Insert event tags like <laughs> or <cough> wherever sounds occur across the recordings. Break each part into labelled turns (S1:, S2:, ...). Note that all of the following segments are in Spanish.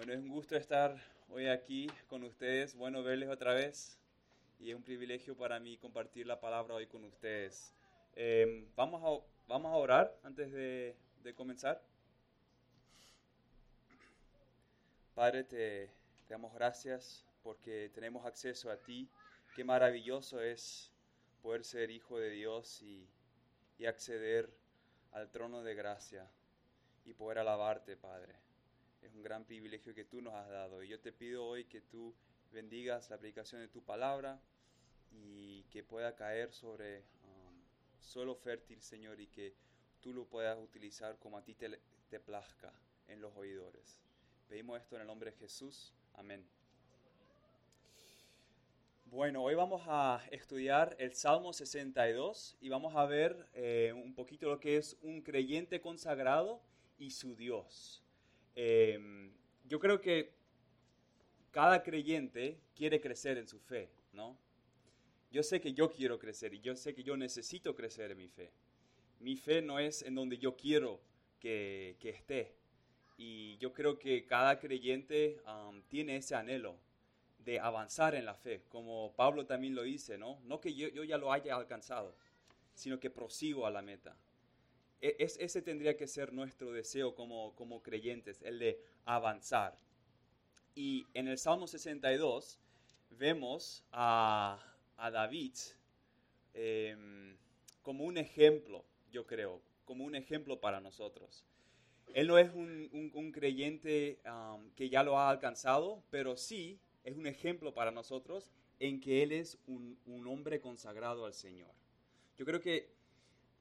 S1: Bueno, es un gusto estar hoy aquí con ustedes, bueno verles otra vez y es un privilegio para mí compartir la palabra hoy con ustedes. Eh, vamos, a, vamos a orar antes de, de comenzar. Padre, te, te damos gracias porque tenemos acceso a ti. Qué maravilloso es poder ser hijo de Dios y, y acceder al trono de gracia y poder alabarte, Padre. Es un gran privilegio que tú nos has dado. Y yo te pido hoy que tú bendigas la predicación de tu palabra y que pueda caer sobre um, suelo fértil, Señor, y que tú lo puedas utilizar como a ti te, plazca en los oidores. Pedimos esto en el nombre de Jesús. Amén. Bueno, hoy vamos a estudiar el Salmo 62 y vamos a ver eh, un poquito lo que es un creyente consagrado y su Dios. Eh, yo creo que cada creyente quiere crecer en su fe, ¿no? Yo sé que yo quiero crecer y yo sé que yo necesito crecer en mi fe. Mi fe no es en donde yo quiero que, que esté. Y yo creo que cada creyente tiene ese anhelo de avanzar en la fe, como Pablo también lo dice, ¿no? No que yo ya lo haya alcanzado, sino que prosigo a la meta. E, es, ese tendría que ser nuestro deseo como, como creyentes, el de avanzar. Y en el Salmo 62 vemos a, a David eh, como un ejemplo, yo creo, como un ejemplo para nosotros. Él no es un, un, creyente que ya lo ha alcanzado, pero sí es un ejemplo para nosotros en que Él es un, un, hombre consagrado al Señor. Yo creo que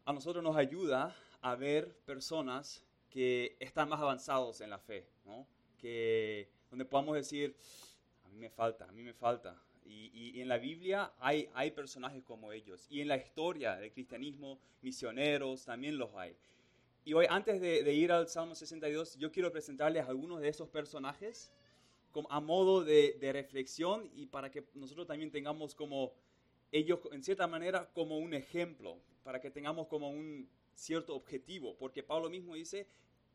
S1: a nosotros nos ayuda a ver personas que están más avanzados en la fe, ¿no? que, donde podamos decir, a mí me falta, a mí me falta. Y, en la Biblia hay, personajes como ellos. Y en la historia del cristianismo, misioneros, también los hay. Y hoy, antes de, de ir al Salmo 62, yo quiero presentarles algunos de esos personajes como a modo de, de, reflexión y para que nosotros también tengamos como ellos, en cierta manera, como un ejemplo, para que tengamos como un cierto objetivo, porque Pablo mismo dice,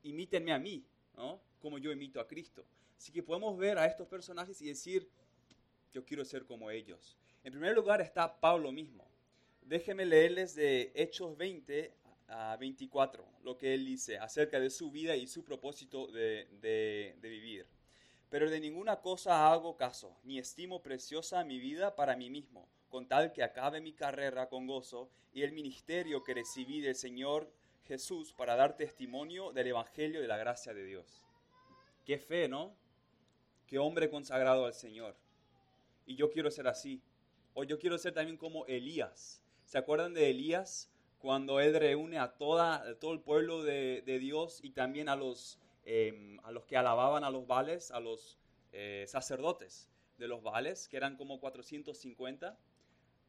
S1: imítenme a mí, ¿no? como yo imito a Cristo. Así que podemos ver a estos personajes y decir, yo quiero ser como ellos. En primer lugar está Pablo mismo. Déjenme leerles de Hechos 20 a 24, lo que él dice acerca de su vida y su propósito de, de, de vivir. Pero de ninguna cosa hago caso, ni estimo preciosa mi vida para mí mismo, con tal que acabe mi carrera con gozo y el ministerio que recibí del Señor Jesús para dar testimonio del Evangelio de la gracia de Dios. Qué fe, ¿no? Qué hombre consagrado al Señor. Y yo quiero ser así. O yo quiero ser también como Elías. ¿Se acuerdan de Elías? Cuando él reúne a, toda, todo el pueblo de, de Dios y también a los eh, a los que alababan a los vales, a los eh, sacerdotes de los vales, que eran como 450,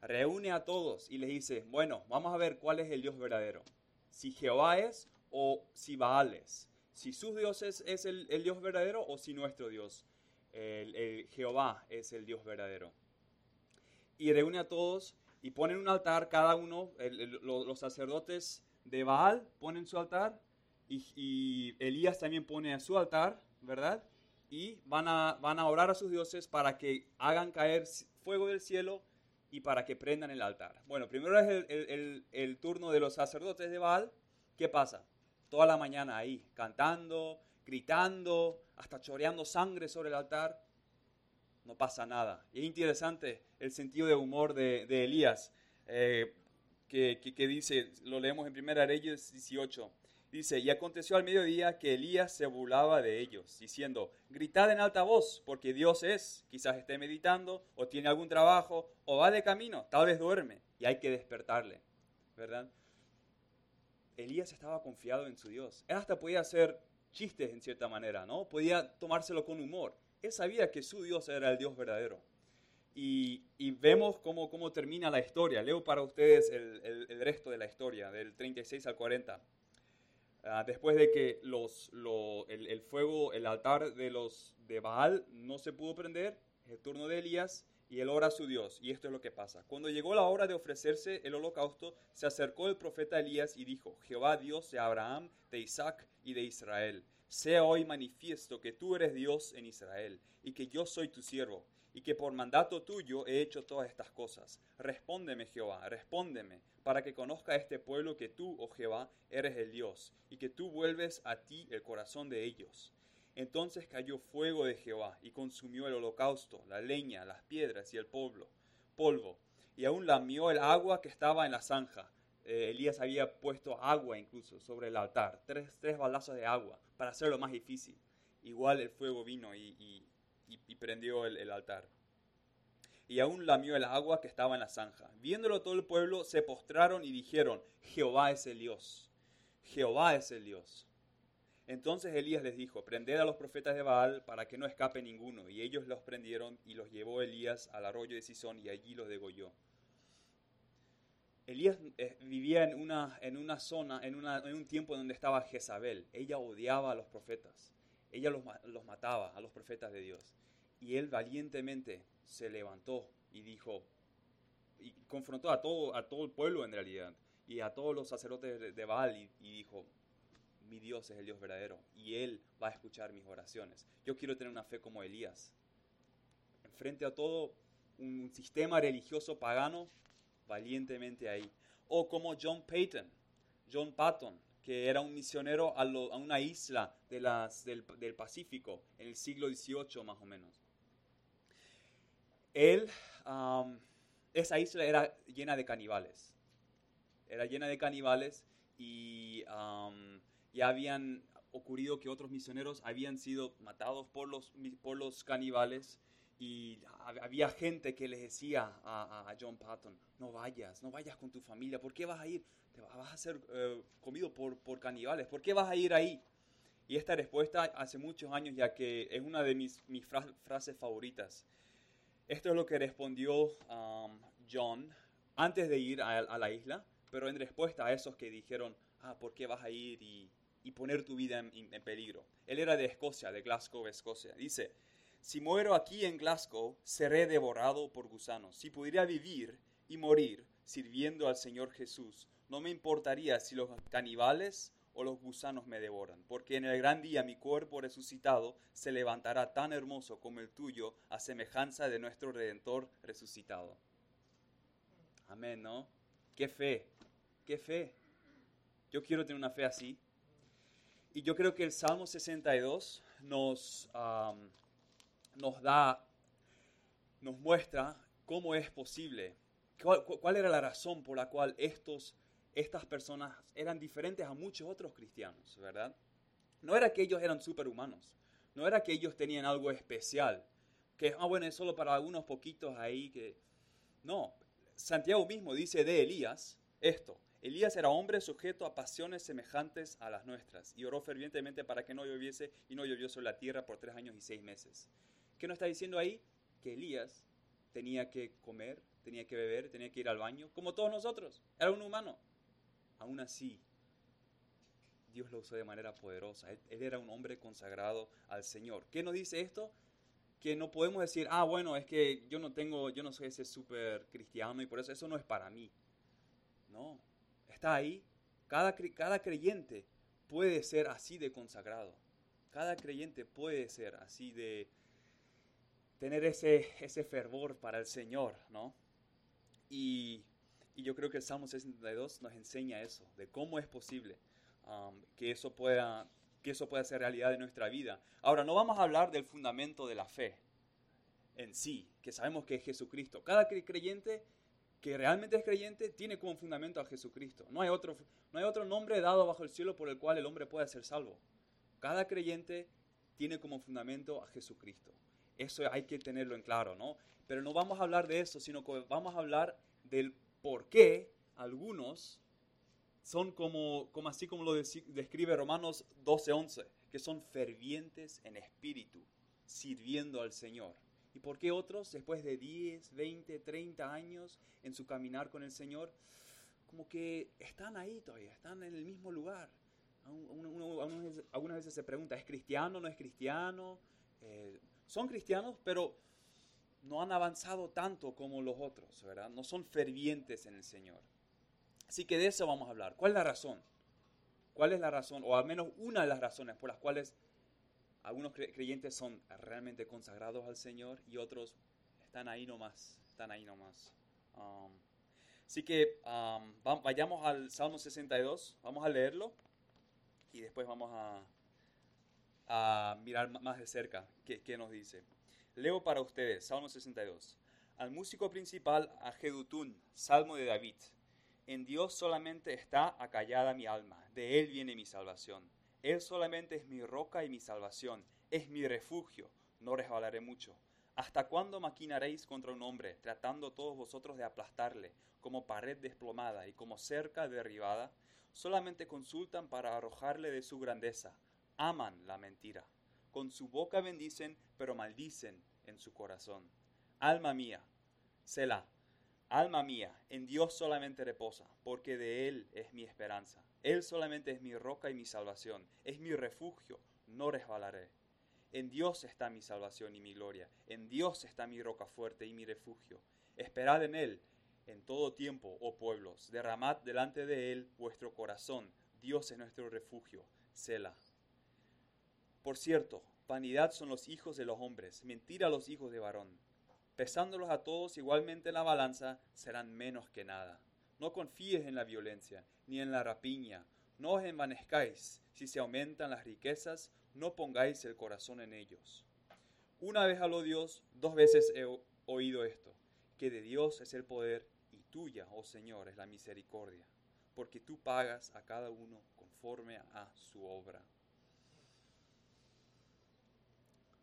S1: reúne a todos y les dice, bueno, vamos a ver cuál es el Dios verdadero, si Jehová es o si Baal es, si sus dioses es el, el Dios verdadero o si nuestro Dios, el, Jehová es el Dios verdadero. Y reúne a todos y ponen un altar cada uno, los sacerdotes de Baal ponen su altar y, y, Elías también pone a su altar, ¿verdad? Y van a, van a orar a sus dioses para que hagan caer fuego del cielo y para que prendan el altar. Bueno, primero es el, turno de los sacerdotes de Baal. ¿Qué pasa? Toda la mañana ahí, cantando, gritando, hasta choreando sangre sobre el altar. No pasa nada. Y es interesante el sentido de humor de, Elías, eh, que dice, lo leemos en Primera Reyes 18 Dice, y aconteció al mediodía que Elías se burlaba de ellos, diciendo, gritad en alta voz, porque Dios es, quizás esté meditando, o tiene algún trabajo, o va de camino, tal vez duerme, y hay que despertarle, ¿verdad? Elías estaba confiado en su Dios. Él hasta podía hacer chistes en cierta manera, ¿no? Podía tomárselo con humor. Él sabía que su Dios era el Dios verdadero. Y, y vemos cómo, cómo, termina la historia. Leo para ustedes el, el, el resto de la historia, del 36 al 40. Uh, después de que los, lo, el, el, fuego, el altar de los de Baal no se pudo prender, es el turno de Elías y él ora a su Dios. Y esto es lo que pasa. Cuando llegó la hora de ofrecerse el holocausto, se acercó el profeta Elías y dijo, Jehová Dios de Abraham, de Isaac y de Israel, sea hoy manifiesto que tú eres Dios en Israel y que yo soy tu siervo y que por mandato tuyo he hecho todas estas cosas. Respóndeme, Jehová, respóndeme, para que conozca este pueblo que tú, oh Jehová, eres el Dios, y que tú vuelves a ti el corazón de ellos. Entonces cayó fuego de Jehová y consumió el holocausto, la leña, las piedras y el polvo, polvo, y aún lamió el agua que estaba en la zanja. Eh, Elías había puesto agua incluso sobre el altar, tres, balazos de agua, para hacerlo más difícil. Igual el fuego vino y y, prendió el, altar. Y aún lamió el agua que estaba en la zanja. Viéndolo todo el pueblo, se postraron y dijeron, Jehová es el Dios. Jehová es el Dios. Entonces Elías les dijo, prended a los profetas de Baal para que no escape ninguno. Y ellos los prendieron y los llevó Elías al arroyo de Sison y allí los degolló. Elías eh, vivía en una, en una zona, en, un tiempo donde estaba Jezabel. Ella odiaba a los profetas ella los, mataba a los profetas de Dios. Y él valientemente se levantó y dijo, y confrontó a todo, a todo el pueblo en realidad, y a todos los sacerdotes de Baal, y, dijo, mi Dios es el Dios verdadero, y Él va a escuchar mis oraciones. Yo quiero tener una fe como Elías. Frente a todo un sistema religioso pagano, valientemente ahí. O como John Payton, John Patton, que era un misionero a, una isla de las, del, Pacífico en el siglo XVIII más o menos. Él, esa isla era llena de caníbales. Era llena de caníbales y ya habían ocurrido que otros misioneros habían sido matados por los, por los caníbales y había gente que les decía a, a, John Patton, no vayas, no vayas con tu familia, ¿por qué vas a ir? te vas a ser eh, comido por, por caníbales, ¿por qué vas a ir ahí? Y esta respuesta hace muchos años ya que es una de mis, mis frases favoritas. Esto es lo que respondió um, John antes de ir a, la isla, pero en respuesta a esos que dijeron, ah, ¿por qué vas a ir y, y poner tu vida en, peligro? Él era de Escocia, de Glasgow, Escocia. Dice, si muero aquí en Glasgow, seré devorado por gusanos. Si pudiera vivir y morir sirviendo al Señor Jesús, no me importaría si los caníbales o los gusanos me devoran, porque en el gran día mi cuerpo resucitado se levantará tan hermoso como el tuyo, a semejanza de nuestro Redentor resucitado. Amén, ¿no? Qué fe, qué fe. Yo quiero tener una fe así. Y yo creo que el Salmo 62 nos, nos da, nos muestra cómo es posible, cuál, era la razón por la cual estos estas personas eran diferentes a muchos otros cristianos, ¿verdad? No era que ellos eran superhumanos, no era que ellos tenían algo especial, que, ah, bueno, es solo para algunos poquitos ahí que... No, Santiago mismo dice de Elías esto. Elías era hombre sujeto a pasiones semejantes a las nuestras y oró fervientemente para que no lloviese y no llovió sobre la tierra por tres años y seis meses. ¿Qué nos está diciendo ahí? Que Elías tenía que comer, tenía que beber, tenía que ir al baño, como todos nosotros. Era un humano aún así, Dios lo usó de manera poderosa. Él, era un hombre consagrado al Señor. ¿Qué nos dice esto? Que no podemos decir, ah, bueno, es que yo no tengo, yo no soy ese súper cristiano y por eso eso no es para mí. No, está ahí. Cada, cada creyente puede ser así de consagrado. Cada creyente puede ser así de tener ese, ese fervor para el Señor, ¿no? Y y yo creo que el Salmo 62 nos enseña eso, de cómo es posible um, que, eso pueda, que eso pueda ser realidad de nuestra vida. Ahora, no vamos a hablar del fundamento de la fe en sí, que sabemos que es Jesucristo. Cada creyente que realmente es creyente tiene como fundamento a Jesucristo. No hay otro, no hay otro nombre dado bajo el cielo por el cual el hombre pueda ser salvo. Cada creyente tiene como fundamento a Jesucristo. Eso hay que tenerlo en claro, ¿no? Pero no vamos a hablar de eso, sino que vamos a hablar del por qué algunos son como, como así como lo describe Romanos 12:11, que son fervientes en espíritu, sirviendo al Señor. ¿Y por qué otros, después de 10, 20, 30 años en su caminar con el Señor, como que están ahí todavía, están en el mismo lugar? algunas veces se pregunta, ¿es cristiano, no es cristiano? Eh, son cristianos, pero no han avanzado tanto como los otros, ¿verdad? No son fervientes en el Señor. Así que de eso vamos a hablar. ¿Cuál es la razón? ¿Cuál es la razón, o al menos una de las razones por las cuales algunos creyentes son realmente consagrados al Señor y otros están ahí nomás, están ahí nomás? Um, así que um, vayamos al Salmo 62, vamos a leerlo y después vamos a, mirar más de cerca qué, qué nos dice. Leo para ustedes, Salmo 62. Al músico principal, a Jedutún, Salmo de David. En Dios solamente está acallada mi alma, de Él viene mi salvación. Él solamente es mi roca y mi salvación, es mi refugio, no resbalaré mucho. ¿Hasta cuándo maquinaréis contra un hombre, tratando todos vosotros de aplastarle, como pared desplomada y como cerca derribada? Solamente consultan para arrojarle de su grandeza, aman la mentira. Con su boca bendicen, pero maldicen en su corazón. Alma mía, Selah Alma mía, en Dios solamente reposa, porque de Él es mi esperanza. Él solamente es mi roca y mi salvación, es mi refugio, no resbalaré. En Dios está mi salvación y mi gloria, en Dios está mi roca fuerte y mi refugio. Esperad en Él en todo tiempo, oh pueblos, derramad delante de Él vuestro corazón, Dios es nuestro refugio, Selah. Por cierto, vanidad son los hijos de los hombres, mentira los hijos de varón pesándolos a todos igualmente en la balanza, serán menos que nada. No confíes en la violencia, ni en la rapiña, no os envanezcáis, si se aumentan las riquezas, no pongáis el corazón en ellos. Una vez habló Dios, dos veces he oído esto, que de Dios es el poder y tuya, oh Señor, es la misericordia, porque tú pagas a cada uno conforme a su obra.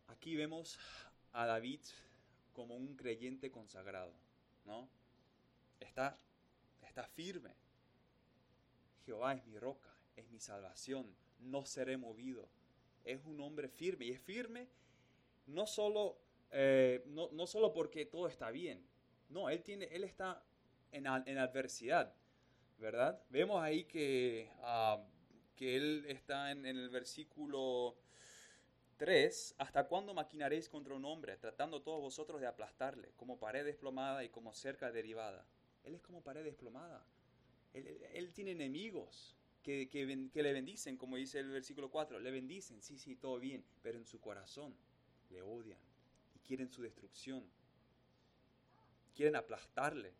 S1: Aquí vemos a David como un creyente consagrado, ¿no? Está, está firme. Jehová es mi roca, es mi salvación, no seré movido. Es un hombre firme y es firme no solo, eh, no, no, solo porque todo está bien, no, él, tiene, él está en, en adversidad, ¿verdad? Vemos ahí que, ah, que él está en, en el versículo 3. ¿Hasta cuándo maquinaréis contra un hombre, tratando todos vosotros de aplastarle, como pared desplomada y como cerca derivada? Él es como pared desplomada. Él, tiene enemigos que, que, le bendicen, como dice el versículo 4. Le bendicen, sí, sí, todo bien, pero en su corazón le odian y quieren su destrucción. Quieren aplastarle,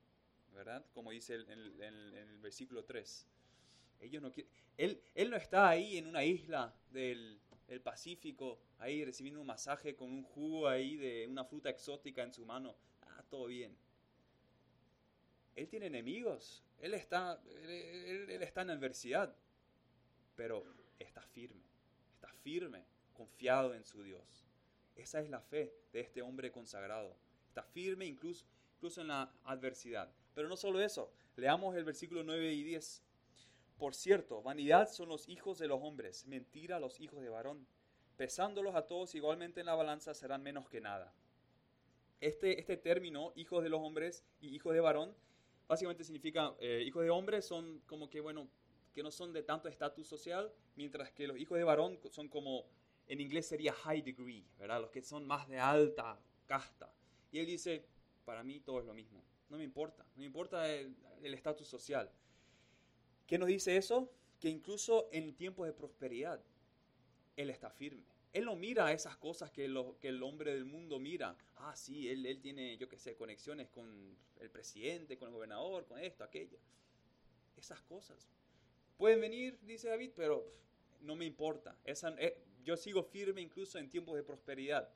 S1: ¿verdad? Como dice en el, versículo 3. Ellos no él, él no está ahí en una isla del, el Pacífico, ahí recibiendo un masaje con un jugo ahí de una fruta exótica en su mano. Ah, todo bien. Él tiene enemigos, él está, él, está en adversidad, pero está firme, está firme, confiado en su Dios. Esa es la fe de este hombre consagrado. Está firme incluso, incluso en la adversidad. Pero no solo eso, leamos el versículo 9 y 10. Por cierto, vanidad son los hijos de los hombres, mentira los hijos de varón. Pesándolos a todos igualmente en la balanza serán menos que nada. Este, este término, hijos de los hombres y hijos de varón, básicamente significa, eh, hijos de hombres son como que, bueno, que no son de tanto estatus social, mientras que los hijos de varón son como, en inglés sería high degree, ¿verdad? Los que son más de alta casta. Y él dice, para mí todo es lo mismo, no me importa, no me importa el estatus social. ¿Qué nos dice eso? Que incluso en tiempos de prosperidad, Él está firme. Él no mira esas cosas que, el hombre del mundo mira. Ah, sí, él, tiene, yo qué sé, conexiones con el presidente, con el gobernador, con esto, aquello. Esas cosas. Pueden venir, dice David, pero no me importa. Eh, yo sigo firme incluso en tiempos de prosperidad.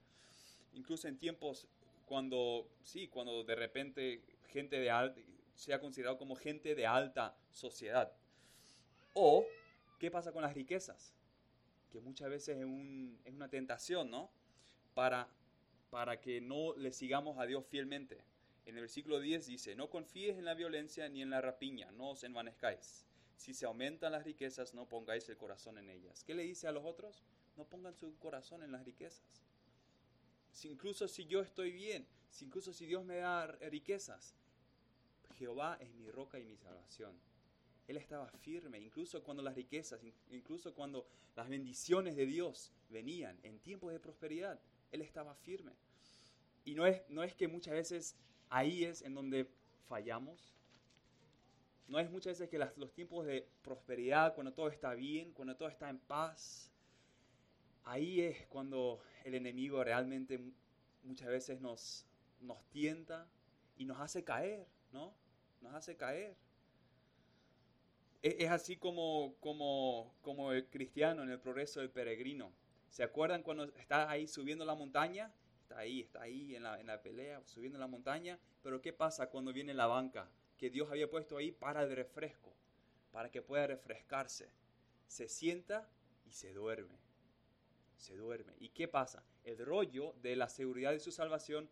S1: Incluso en tiempos cuando, sí, cuando de repente gente de alta, sea considerado como gente de alta sociedad. O, ¿qué pasa con las riquezas? Que muchas veces es, una tentación, ¿no? Para, para que no le sigamos a Dios fielmente. En el versículo 10 dice, no confíes en la violencia ni en la rapiña, no os envanezcáis. Si se aumentan las riquezas, no pongáis el corazón en ellas. ¿Qué le dice a los otros? No pongan su corazón en las riquezas. Si incluso si yo estoy bien, si incluso si Dios me da riquezas, Jehová es mi roca y mi salvación. Él estaba firme, incluso cuando las riquezas, incluso cuando las bendiciones de Dios venían en tiempos de prosperidad, Él estaba firme. Y no es, no es que muchas veces ahí es en donde fallamos. No es muchas veces que los tiempos de prosperidad, cuando todo está bien, cuando todo está en paz, ahí es cuando el enemigo realmente muchas veces nos, nos tienta y nos hace caer, ¿no? Nos hace caer. Es, así como, como, como el cristiano en el progreso del peregrino. ¿Se acuerdan cuando está ahí subiendo la montaña? Está ahí, está ahí en la, en la pelea, subiendo la montaña. Pero ¿qué pasa cuando viene la banca? Que Dios había puesto ahí para el refresco, para que pueda refrescarse. Se sienta y se duerme. Se duerme. ¿Y qué pasa? El rollo de la seguridad de su salvación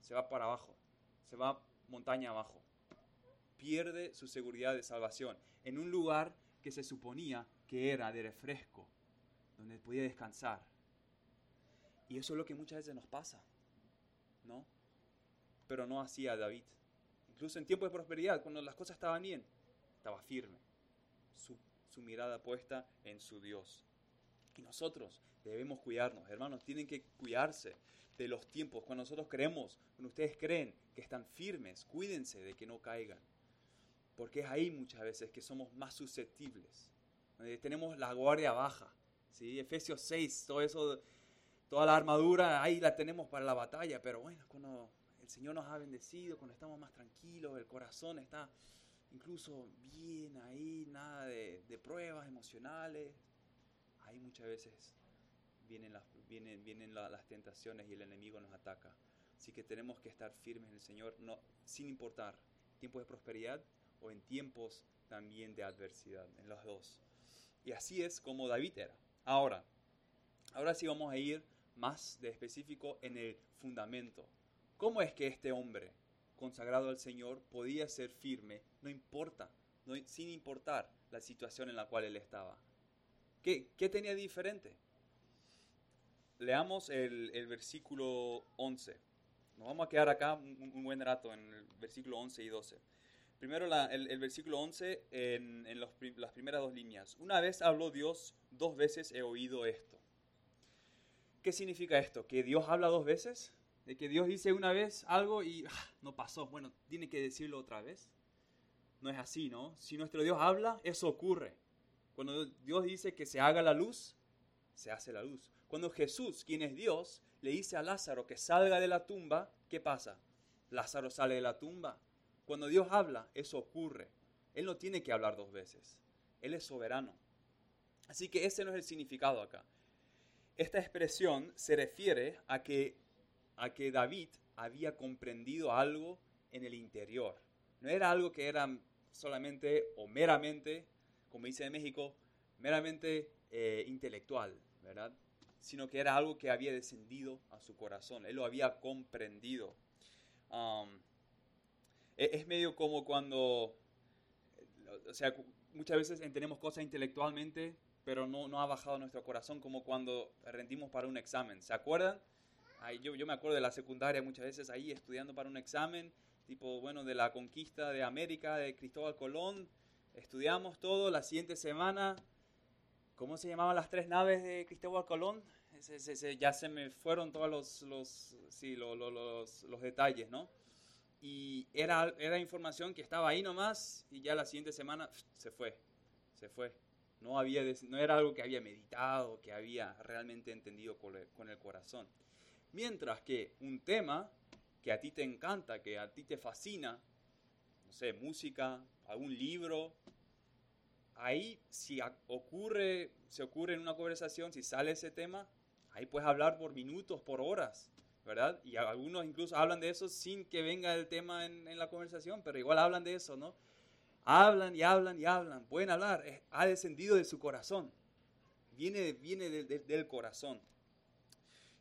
S1: se va para abajo. Se va montaña abajo. Pierde su seguridad de salvación en un lugar que se suponía que era de refresco, donde podía descansar. Y eso es lo que muchas veces nos pasa, ¿no? Pero no hacía David. Incluso en tiempos de prosperidad, cuando las cosas estaban bien, estaba firme, su, mirada puesta en su Dios. Y nosotros debemos cuidarnos, hermanos, tienen que cuidarse de los tiempos. Cuando nosotros creemos, cuando ustedes creen que están firmes, cuídense de que no caigan. Porque es ahí muchas veces que somos más susceptibles. tenemos la guardia baja. ¿sí? Efesios 6, todo eso, toda la armadura, ahí la tenemos para la batalla. Pero bueno, cuando el Señor nos ha bendecido, cuando estamos más tranquilos, el corazón está incluso bien ahí, nada de, de pruebas emocionales. Ahí muchas veces vienen, las, vienen, vienen las tentaciones y el enemigo nos ataca. Así que tenemos que estar firmes en el Señor, no, sin importar tiempos de prosperidad o en tiempos también de adversidad, en los dos. Y así es como David era. Ahora, ahora sí vamos a ir más de específico en el fundamento. ¿Cómo es que este hombre consagrado al Señor podía ser firme, no importa, no, sin importar la situación en la cual él estaba? ¿Qué, qué tenía diferente? Leamos el, versículo 11. Nos vamos a quedar acá un, un buen rato en el versículo 11 y 12. Primero el, versículo 11 en, las primeras dos líneas. Una vez habló Dios, dos veces he oído esto. ¿Qué significa esto? ¿Que Dios habla dos veces? ¿De que Dios dice una vez algo y ah, no pasó? Bueno, tiene que decirlo otra vez. No es así, ¿no? Si nuestro Dios habla, eso ocurre. Cuando Dios dice que se haga la luz, se hace la luz. Cuando Jesús, quien es Dios, le dice a Lázaro que salga de la tumba, ¿qué pasa? Lázaro sale de la tumba. Cuando Dios habla, eso ocurre. Él no tiene que hablar dos veces. Él es soberano. Así que ese no es el significado acá. Esta expresión se refiere a que, a que David había comprendido algo en el interior. No era algo que era solamente o meramente, como dice en México, meramente eh, intelectual, ¿verdad? Sino que era algo que había descendido a su corazón. Él lo había comprendido. Um, es medio como cuando, o sea, muchas veces entendemos cosas intelectualmente, pero no, no ha bajado nuestro corazón, como cuando rendimos para un examen. ¿Se acuerdan? Ahí, yo, yo me acuerdo de la secundaria muchas veces ahí estudiando para un examen, tipo, bueno, de la conquista de América, de Cristóbal Colón. Estudiamos todo, la siguiente semana, ¿cómo se llamaban las tres naves de Cristóbal Colón? ya se me fueron todos los, los, sí, los, los, los detalles, ¿no? Y era, era información que estaba ahí nomás y ya la siguiente semana se fue, se fue. No, había, no era algo que había meditado, que había realmente entendido con el, corazón. Mientras que un tema que a ti te encanta, que a ti te fascina, no sé, música, algún libro, ahí si ocurre, se ocurre en una conversación, si sale ese tema, ahí puedes hablar por minutos, por horas. ¿Verdad? Y algunos incluso hablan de eso sin que venga el tema en, la conversación, pero igual hablan de eso, ¿no? Hablan y hablan y hablan, pueden hablar, ha descendido de su corazón, viene, viene del corazón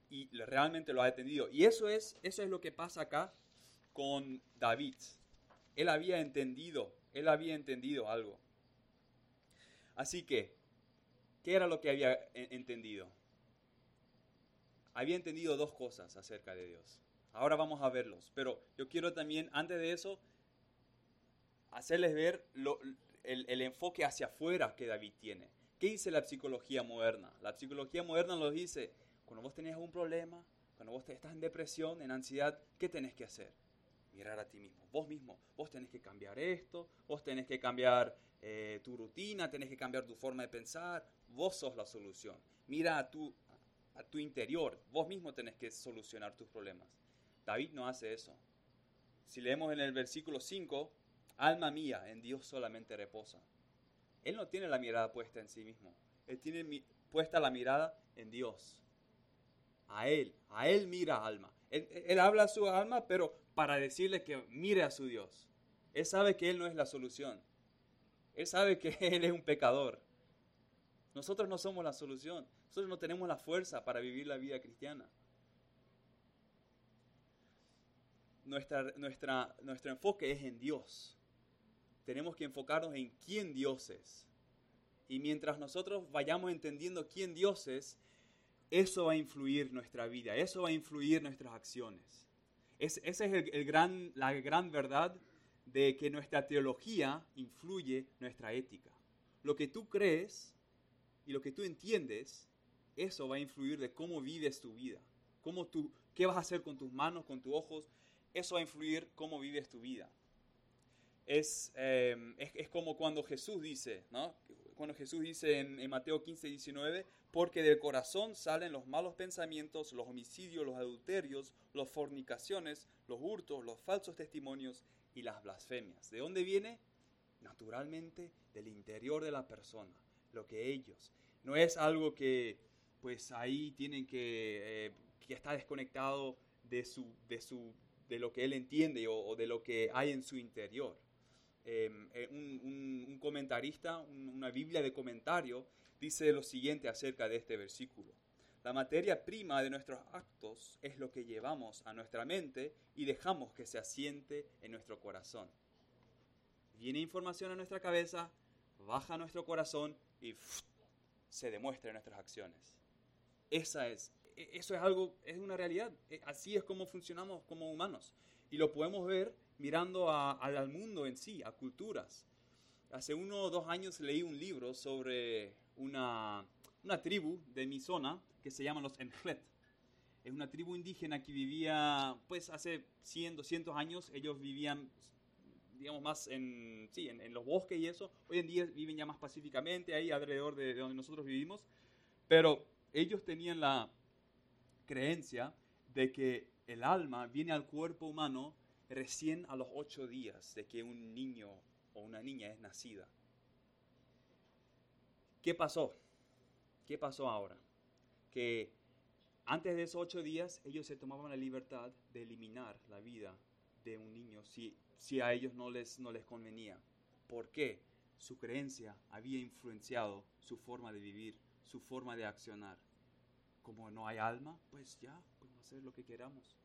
S1: y realmente lo ha entendido. Y eso es, eso es lo que pasa acá con David. Él había entendido, él había entendido algo. Así que, ¿qué era lo que había entendido? Había entendido dos cosas acerca de Dios. Ahora vamos a verlos, pero yo quiero también, antes de eso, hacerles ver el, enfoque hacia afuera que David tiene. ¿Qué dice la psicología moderna? La psicología moderna nos dice, cuando vos tenés algún problema, cuando vos estás en depresión, en ansiedad, ¿qué tenés que hacer? mirar a ti mismo. Vos mismo, vos tenés que cambiar esto, vos tenés que cambiar eh, tu rutina, tenés que cambiar tu forma de pensar. Vos sos la solución. Mira a tu, a tu interior, vos mismo tenés que solucionar tus problemas. David no hace eso. Si leemos en el versículo 5, alma mía, en Dios solamente reposa. Él no tiene la mirada puesta en sí mismo. Él tiene puesta la mirada en Dios. A Él, a Él mira alma. Él, habla a su alma, pero para decirle que mire a su Dios. Él sabe que Él no es la solución. Él sabe que <laughs> Él es un pecador. Nosotros no somos la solución. Nosotros no tenemos la fuerza para vivir la vida cristiana. Nuestra, nuestra, nuestro enfoque es en Dios. Tenemos que enfocarnos en quién Dios es. Y mientras nosotros vayamos entendiendo quién Dios es, eso va a influir nuestra vida, eso va a influir nuestras acciones. esa es el, gran, la gran verdad de que nuestra teología influye nuestra ética. Lo que tú crees y lo que tú entiendes, eso va a influir de cómo vives tu vida. Cómo tú, qué vas a hacer con tus manos, con tus ojos, eso va a influir cómo vives tu vida. Es, eh, es, como cuando Jesús dice, ¿no? cuando Jesús dice en, Mateo 15, 19, porque del corazón salen los malos pensamientos, los homicidios, los adulterios, las fornicaciones, los hurtos, los falsos testimonios y las blasfemias. ¿De dónde viene? Naturalmente del interior de la persona, lo que ellos. No es algo que pues ahí tienen que, eh, que está desconectado de, su, de, su, de lo que él entiende o de lo que hay en su interior. Em, eh, un, comentarista, una Biblia de comentario, dice lo siguiente acerca de este versículo. La materia prima de nuestros actos es lo que llevamos a nuestra mente y dejamos que se asiente en nuestro corazón. Viene información a nuestra cabeza, baja a nuestro corazón y se demuestra en nuestras acciones. Esa es, e, eso es algo, es una realidad. E, así es como funcionamos como humanos. Y lo podemos ver mirando al mundo en sí, a culturas. Hace uno o dos años leí un libro sobre una, una tribu de mi zona que se llama los Enjlet. Es una tribu indígena que vivía, pues hace 100, 200 años, ellos vivían, digamos, más en, sí, en, los bosques y eso. Hoy en día viven ya más pacíficamente ahí alrededor de, de donde nosotros vivimos. Pero ellos tenían la creencia de que el alma viene al cuerpo humano recién a los ocho días de que un niño o una niña es nacida. ¿Qué pasó? ¿Qué pasó ahora? Que antes de esos ocho días ellos se tomaban la libertad de eliminar la vida de un niño si, si a ellos no les, no les convenía. ¿Por qué? Su creencia había influenciado su forma de vivir, su forma de accionar. Como no hay alma, pues ya, podemos hacer lo que queramos.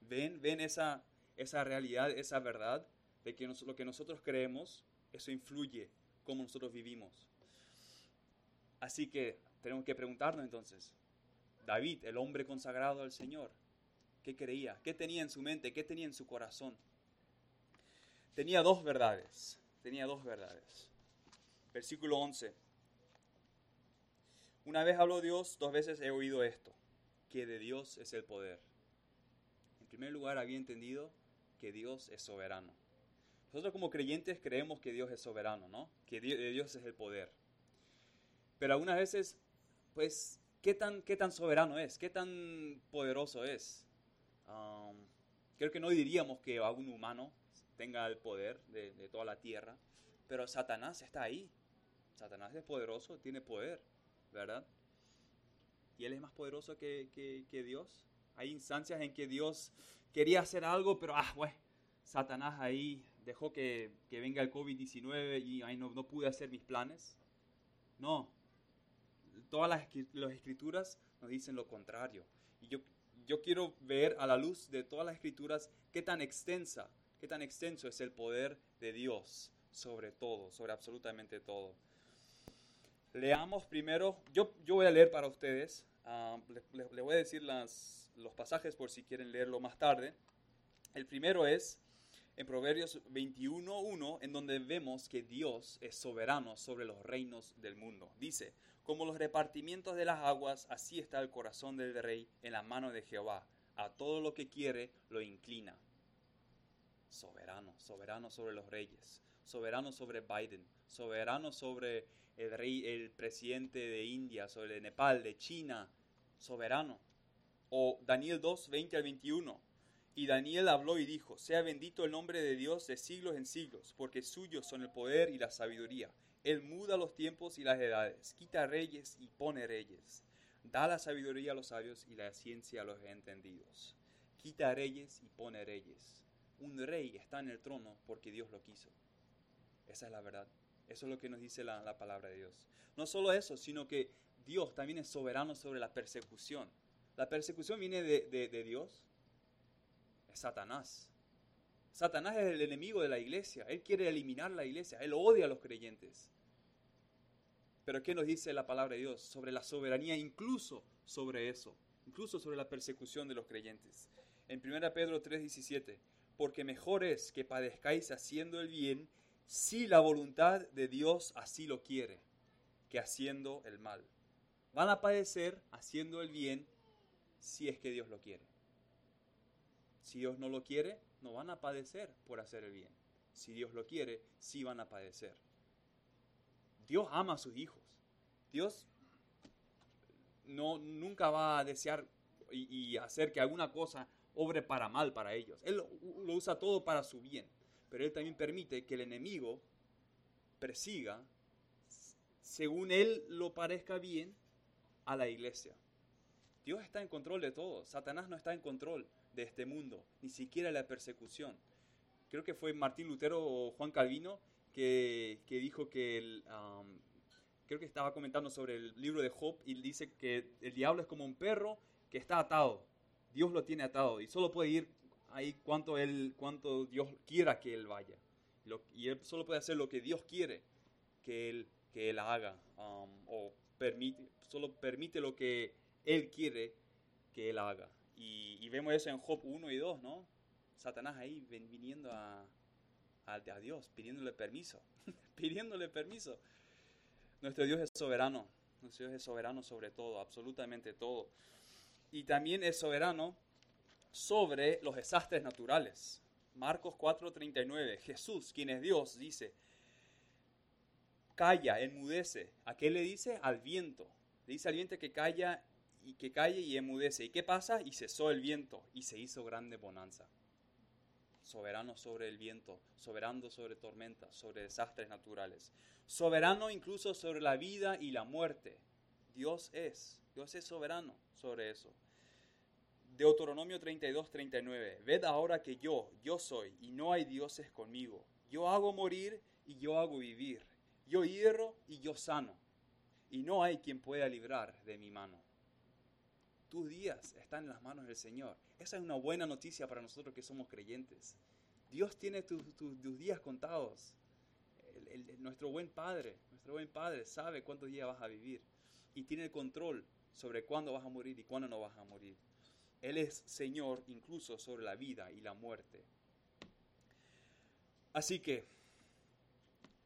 S1: ¿Ven, ven esa, esa realidad, esa verdad de que lo que nosotros creemos, eso influye cómo nosotros vivimos. Así que tenemos que preguntarnos entonces, David, el hombre consagrado al Señor, ¿qué creía? ¿Qué tenía en su mente? ¿Qué tenía en su corazón? Tenía dos verdades, tenía dos verdades. Versículo 11. Una vez habló Dios, dos veces he oído esto, que de Dios es el poder. En primer lugar, había entendido que Dios es soberano. Nosotros como creyentes creemos que Dios es soberano, ¿no? Que de Dios es el poder. Pero algunas veces, pues, ¿qué tan, qué tan soberano es? ¿Qué tan poderoso es? Um, creo que no diríamos que algún humano tenga el poder de, toda la tierra, pero Satanás está ahí. Satanás es poderoso, tiene poder, ¿verdad? Y él es más poderoso que, que Dios. Hay instancias en que Dios quería hacer algo, pero ah, bueno, Satanás ahí dejó que, venga el COVID-19 y ahí no, no, pude hacer mis planes. No, todas las, las, escrituras nos dicen lo contrario. Y yo, yo quiero ver a la luz de todas las escrituras qué tan extensa, qué tan extenso es el poder de Dios sobre todo, sobre absolutamente todo. Leamos primero, yo, yo voy a leer para ustedes, uh, le, voy a decir los pasajes por si quieren leerlo más tarde. El primero es en Proverbios 21.1, en donde vemos que Dios es soberano sobre los reinos del mundo. Dice, como los repartimientos de las aguas, así está el corazón del rey en la mano de Jehová. A todo lo que quiere lo inclina. Soberano, soberano sobre los reyes, soberano sobre Biden, soberano sobre el rey, el presidente de India, sobre Nepal, de China, soberano. O Daniel 2, 20 al 21. Y Daniel habló y dijo, sea bendito el nombre de Dios de siglos en siglos, porque suyos son el poder y la sabiduría. Él muda los tiempos y las edades, quita reyes y pone reyes. Da la sabiduría a los sabios y la ciencia a los entendidos. Quita reyes y pone reyes. Un rey está en el trono porque Dios lo quiso. Esa es la verdad. Eso es lo que nos dice la, palabra de Dios. No solo eso, sino que Dios también es soberano sobre la persecución. La persecución viene de Dios, Satanás. Satanás es el enemigo de la iglesia. Él quiere eliminar la iglesia. Él odia a los creyentes. Pero ¿qué nos dice la palabra de Dios sobre la soberanía, incluso sobre eso? Incluso sobre la persecución de los creyentes. En 1 Pedro 3:17, porque mejor es que padezcáis haciendo el bien si la voluntad de Dios así lo quiere, que haciendo el mal. Van a padecer haciendo el bien si es que Dios lo quiere. Si Dios no lo quiere, no van a padecer por hacer el bien. Si Dios lo quiere, sí van a padecer. Dios ama a sus hijos. Dios no, nunca va a desear y, hacer que alguna cosa obre para mal para ellos. Él lo, usa todo para su bien. Pero Él también permite que el enemigo persiga, según Él lo parezca bien, a la iglesia. Dios está en control de todo. Satanás no está en control de este mundo, ni siquiera la persecución. Creo que fue Martín Lutero o Juan Calvino que, dijo que el, creo que estaba comentando sobre el libro de Job y dice que el diablo es como un perro que está atado. Dios lo tiene atado y solo puede ir ahí cuanto, él, cuanto Dios quiera que él vaya. y él solo puede hacer lo que Dios quiere que él, que él haga o permite, solo permite lo que él quiere que él haga. Y, vemos eso en Job 1 y 2, ¿no? Satanás ahí viniendo a, a, Dios, pidiéndole permiso, <laughs> pidiéndole permiso. Nuestro Dios es soberano, nuestro Dios es soberano sobre todo, absolutamente todo. Y también es soberano sobre los desastres naturales. Marcos 4:39, Jesús, quien es Dios, dice, calla, enmudece. ¿A qué le dice? Al viento. Le dice al viento que calla y que calle y emudece. ¿Y qué pasa? Y cesó el viento y se hizo grande bonanza. Soberano sobre el viento, soberano sobre tormentas, sobre desastres naturales. Soberano incluso sobre la vida y la muerte. Dios es, Dios es soberano sobre eso. Deuteronomio 32, 39. Ved ahora que yo, yo soy, y no hay dioses conmigo. Yo hago morir y yo hago vivir. Yo hierro y yo sano. Y no hay quien pueda librar de mi mano tus días están en las manos del Señor. Esa es una buena noticia para nosotros que somos creyentes. Dios tiene tus, días contados. nuestro buen Padre, nuestro buen Padre sabe cuántos días vas a vivir y tiene el control sobre cuándo vas a morir y cuándo no vas a morir. Él es Señor incluso sobre la vida y la muerte. Así que,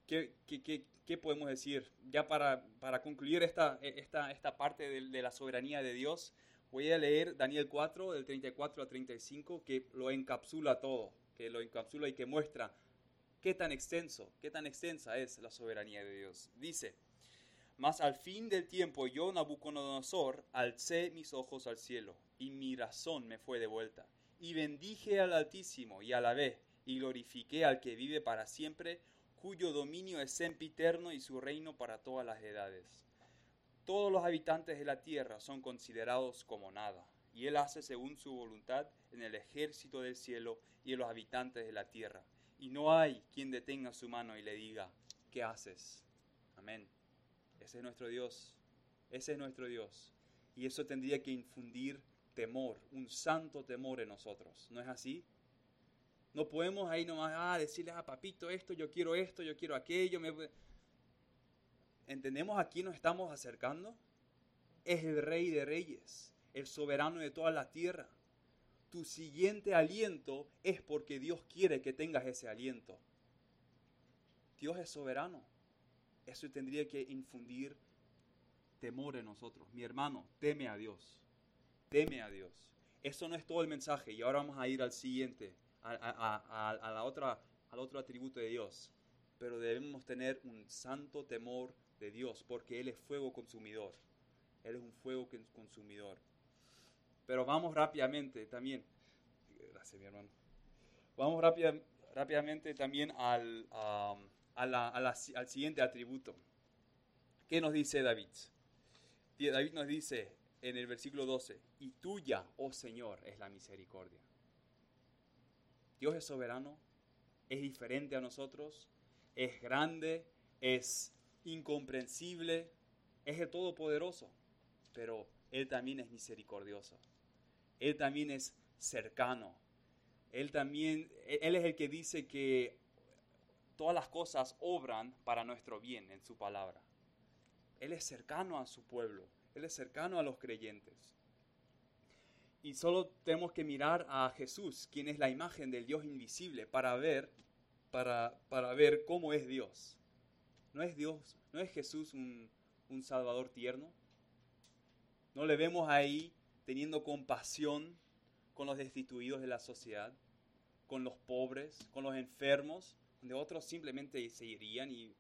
S1: ¿qué, podemos decir? Ya para, para concluir esta, esta, esta parte de la soberanía de Dios, Voy a leer Daniel 4, del 34 al 35, que lo encapsula todo, que lo encapsula y que muestra qué tan extenso, qué tan extensa es la soberanía de Dios. Dice, mas al fin del tiempo yo, Nabucodonosor, alcé mis ojos al cielo, y mi razón me fue de vuelta, y bendije al Altísimo, y alabé, y glorifiqué al que vive para siempre, cuyo dominio es sempiterno y su reino para todas las edades todos los habitantes de la tierra son considerados como nada, y Él hace según su voluntad en el ejército del cielo y en los habitantes de la tierra. Y no hay quien detenga su mano y le diga, ¿qué haces? Amén. Ese es nuestro Dios. Ese es nuestro Dios. Y eso tendría que infundir temor, un santo temor en nosotros. ¿No es así? No podemos ahí nomás ah, decirle a ah, papito esto, yo quiero esto, yo quiero aquello. ¿Entendemos a quién nos estamos acercando? Es el Rey de Reyes, el soberano de toda la tierra. Tu siguiente aliento es porque Dios quiere que tengas ese aliento. Dios es soberano. Eso tendría que infundir temor en nosotros. Mi hermano, teme a Dios. Teme a Dios. Eso no es todo el mensaje. Y ahora vamos a ir al siguiente, a, la otra, al otro atributo de Dios, pero debemos tener un santo temor de Dios, porque Él es fuego consumidor. Él es un fuego consumidor. Pero vamos rápidamente también. Gracias, mi hermano. Vamos rápidamente también al, al siguiente atributo. ¿Qué nos dice David? David nos dice en el versículo 12, y tuya, oh Señor, es la misericordia. Dios es soberano, es diferente a nosotros, es grande, es incomprensible, es el Todopoderoso, pero Él también es misericordioso. Él también es cercano. Él también, Él es el que dice que todas las cosas obran para nuestro bien en su palabra. Él es cercano a su pueblo, Él es cercano a los creyentes. Y solo tenemos que mirar a Jesús, quien es la imagen del Dios invisible, para ver, para, para ver cómo es Dios. ¿No es Dios, no es Jesús un, un Salvador tierno? ¿No le vemos ahí teniendo compasión con los destituidos de la sociedad, con los pobres, con los enfermos, donde otros simplemente se irían y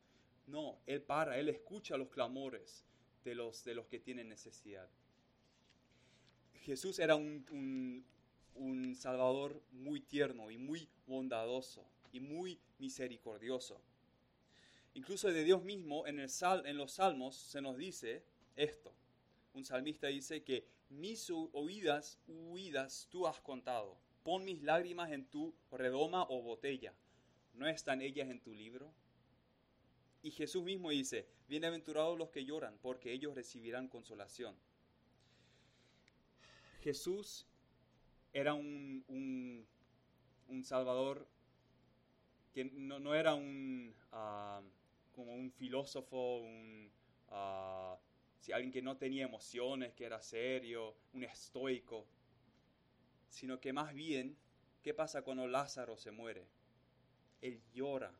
S1: no, Él para, Él escucha los clamores de los, de los que tienen necesidad. Jesús era un, Salvador muy tierno y muy bondadoso y muy misericordioso. Incluso de Dios mismo en, el sal, en los salmos se nos dice esto. Un salmista dice que mis oídas, huidas tú has contado. Pon mis lágrimas en tu redoma o botella. ¿No están ellas en tu libro? Y Jesús mismo dice, bienaventurados los que lloran, porque ellos recibirán consolación. Jesús era un, un, salvador que no, era un, ah, como un filósofo, un, uh, si alguien que no tenía emociones, que era serio, un estoico, sino que más bien, ¿qué pasa cuando Lázaro se muere? Él llora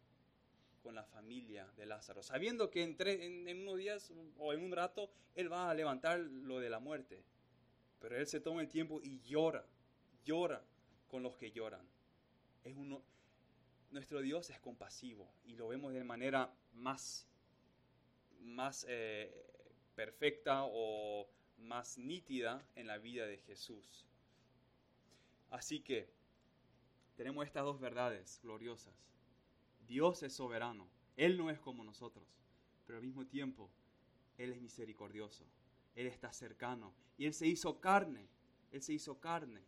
S1: con la familia de Lázaro, sabiendo que en, en, unos días o en un rato Él va a levantar lo de la muerte. Pero Él se toma el tiempo y llora, llora con los que lloran. Es uno, nuestro Dios es compasivo y lo vemos de manera más, más eh, perfecta o más nítida en la vida de Jesús. Así que tenemos estas dos verdades gloriosas. Dios es soberano, Él no es como nosotros, pero al mismo tiempo Él es misericordioso, Él está cercano y Él se hizo carne, Él se hizo carne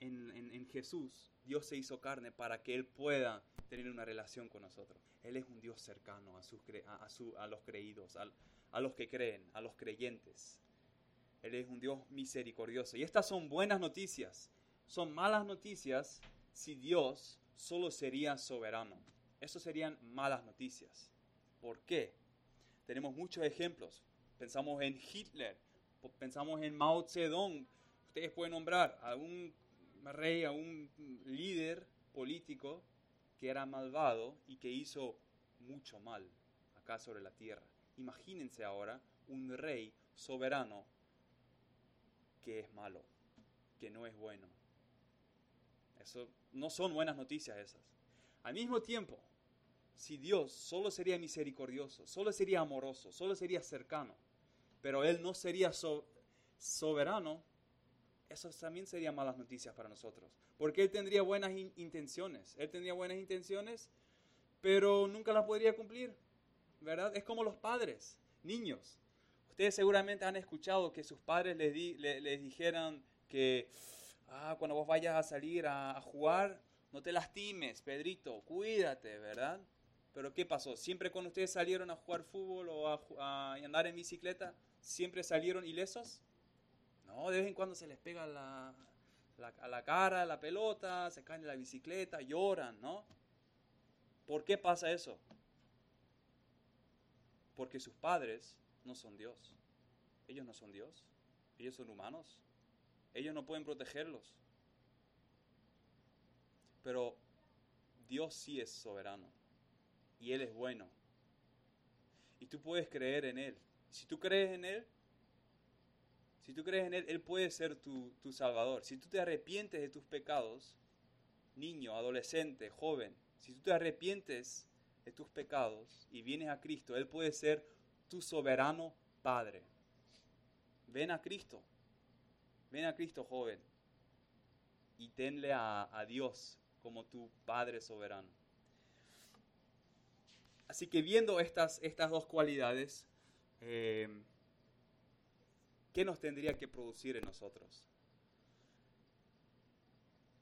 S1: en, Jesús. Dios se hizo carne para que Él pueda tener una relación con nosotros. Él es un Dios cercano a, sus, a, los creídos, a los que creen, a los creyentes. Él es un Dios misericordioso. Y estas son buenas noticias. Son malas noticias si Dios solo sería soberano. Eso serían malas noticias. ¿Por qué? Tenemos muchos ejemplos. Pensamos en Hitler, pensamos en Mao Zedong. Ustedes pueden nombrar a un rey, a un líder político que era malvado y que hizo mucho mal acá sobre la tierra. Imagínense ahora un rey soberano que es malo, que no es bueno. Eso no son buenas noticias esas. Al mismo tiempo, si Dios solo sería misericordioso, solo sería amoroso, solo sería cercano, pero Él no sería soberano, eso también sería malas noticias para nosotros. Porque Él tendría buenas intenciones. Él tendría buenas intenciones, pero nunca las podría cumplir. ¿Verdad? Es como los padres, niños. Ustedes seguramente han escuchado que sus padres les, les dijeran que ah, cuando vos vayas a salir a, jugar, no te lastimes, Pedrito, cuídate, ¿verdad? Pero ¿qué pasó? Siempre cuando ustedes salieron a jugar fútbol o a, andar en bicicleta, ¿siempre salieron ilesos? No, de vez en cuando se les pega la, a la cara la pelota, se caen de la bicicleta, lloran, ¿no? ¿Por qué pasa eso? Porque sus padres no son Dios. Ellos no son Dios. Ellos son humanos. Ellos no pueden protegerlos. Pero Dios sí es soberano. Y Él es bueno. Y tú puedes creer en Él. Si tú crees en Él, si tú crees en Él, Él puede ser tu, tu Salvador. Si tú te arrepientes de tus pecados, niño, adolescente, joven, si tú te arrepientes de tus pecados y vienes a Cristo, Él puede ser tu soberano Padre. Ven a Cristo. Ven a Cristo, joven. Y tenle a, Dios como tu Padre soberano. Así que viendo estas, estas dos cualidades, eh, ¿qué nos tendría que producir en nosotros?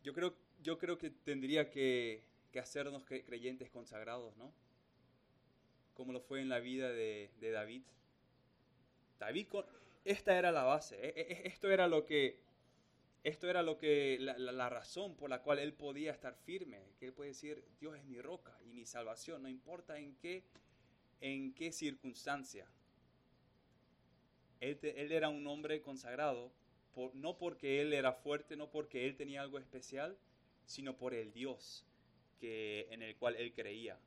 S1: Yo creo, yo creo que tendría que, hacernos creyentes consagrados, ¿no? Como lo fue en la vida de, David. David, esta era la base, e, e, e, esto era lo que, esto era lo que, la, razón por la cual él podía estar firme, que él puede decir, Dios es mi roca y mi salvación, no importa en qué, en qué circunstancia. Él, era un hombre consagrado no porque él era fuerte, no porque él tenía algo especial, sino por el Dios que, en el cual él creía,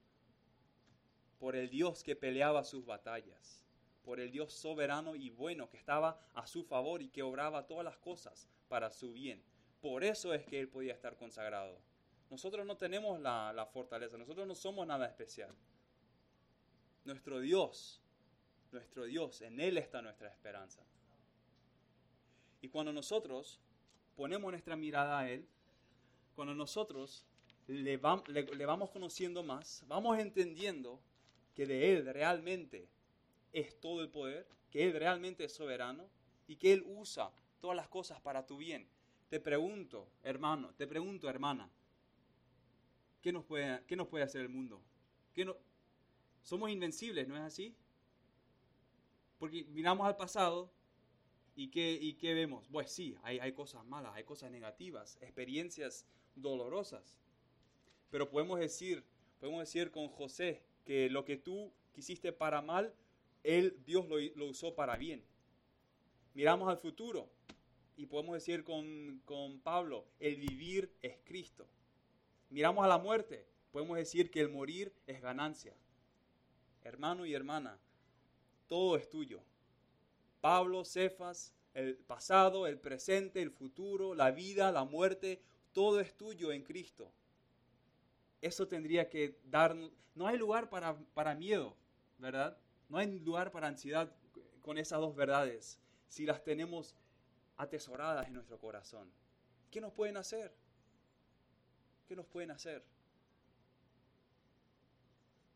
S1: por el Dios que peleaba sus batallas, por el Dios soberano y bueno que estaba a su favor y que obraba todas las cosas para su bien. Por eso es que él podía estar consagrado. Nosotros no tenemos la, fortaleza, nosotros no somos nada especial. Nuestro Dios, nuestro Dios, en Él está nuestra esperanza. Y cuando nosotros ponemos nuestra mirada a Él, cuando nosotros le, vamos conociendo más, vamos entendiendo que de Él realmente es todo el poder, que Él realmente es soberano y que Él usa todas las cosas para tu bien. Te pregunto, hermano, te pregunto, hermana, ¿qué nos puede, qué nos puede hacer el mundo? ¿Qué no, somos invencibles, ¿no es así? Porque miramos al pasado ¿Y qué, qué vemos? Pues sí, hay, hay cosas malas, hay cosas negativas, experiencias dolorosas. Pero podemos decir, podemos decir con José que lo que tú quisiste para mal, él, Dios lo, lo usó para bien. Miramos al futuro y podemos decir con, con Pablo, el vivir es Cristo. Miramos a la muerte, podemos decir que el morir es ganancia. Hermano y hermana, todo es tuyo. Pablo, Cefas, el pasado, el presente, el futuro, la vida, la muerte, todo es tuyo en Cristo. Eso tendría que dar, no hay lugar para, para miedo, ¿verdad? No hay lugar para ansiedad con esas dos verdades, si las tenemos atesoradas en nuestro corazón. ¿Qué nos pueden hacer? ¿Qué nos pueden hacer?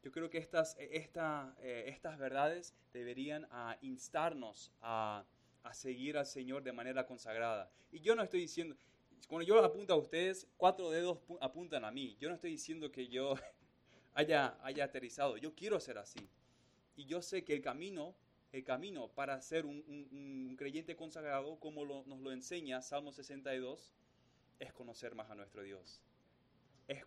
S1: Yo creo que estas, eh, eh, estas verdades deberían instarnos a, a, seguir al Señor de manera consagrada. Y yo no estoy diciendo, cuando yo apunto a ustedes, cuatro dedos apuntan a mí. Yo no estoy diciendo que yo <laughs> haya, haya aterrizado. Yo quiero ser así. Y yo sé que el camino, el camino para ser un, creyente consagrado, como nos lo enseña Salmo 62, es conocer más a nuestro Dios es,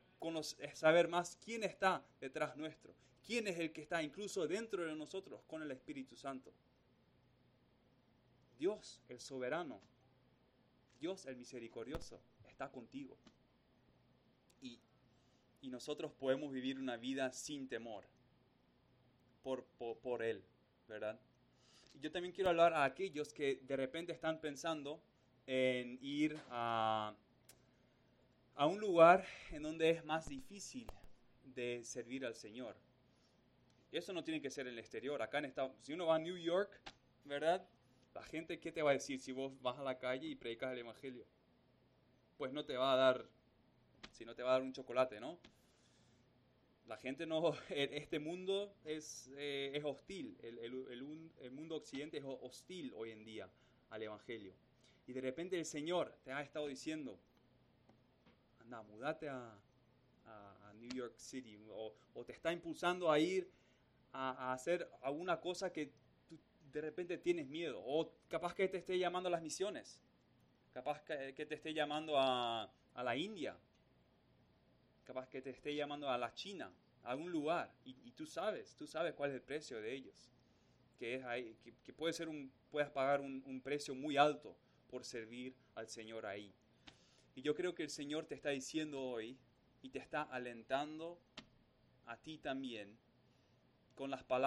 S1: saber más quién está detrás nuestro, quién es el que está incluso dentro de nosotros con el Espíritu Santo. Dios, el soberano, Dios, el misericordioso, está contigo. Y, y nosotros podemos vivir una vida sin temor por, por, por Él, ¿verdad? Yo también quiero hablar a aquellos que de repente están pensando en ir a a un lugar en donde es más difícil de servir al Señor. Eso no tiene que ser en el exterior. Acá en Estados si uno va a New York, ¿verdad? La gente, ¿qué te va a decir si vos vas a la calle y predicas el Evangelio? Pues no te va a dar, si no te va a dar un chocolate, ¿no? La gente no, <laughs> este mundo es, eh, es hostil, el, el, el mundo occidente es hostil hoy en día al Evangelio. Y de repente el Señor te ha estado diciendo, anda, mudate a, New York City, o, te está impulsando a ir a, hacer alguna cosa que tú de repente tienes miedo, o capaz que te esté llamando a las misiones, capaz que, te esté llamando a, la India, capaz que te esté llamando a la China, a algún lugar, y, tú sabes, tú sabes cuál es el precio de ellos, que, es ahí, que, puede ser un, puedas pagar un precio muy alto por servir al Señor ahí. Y yo creo que el Señor te está diciendo hoy y te está alentando a ti también con las palabras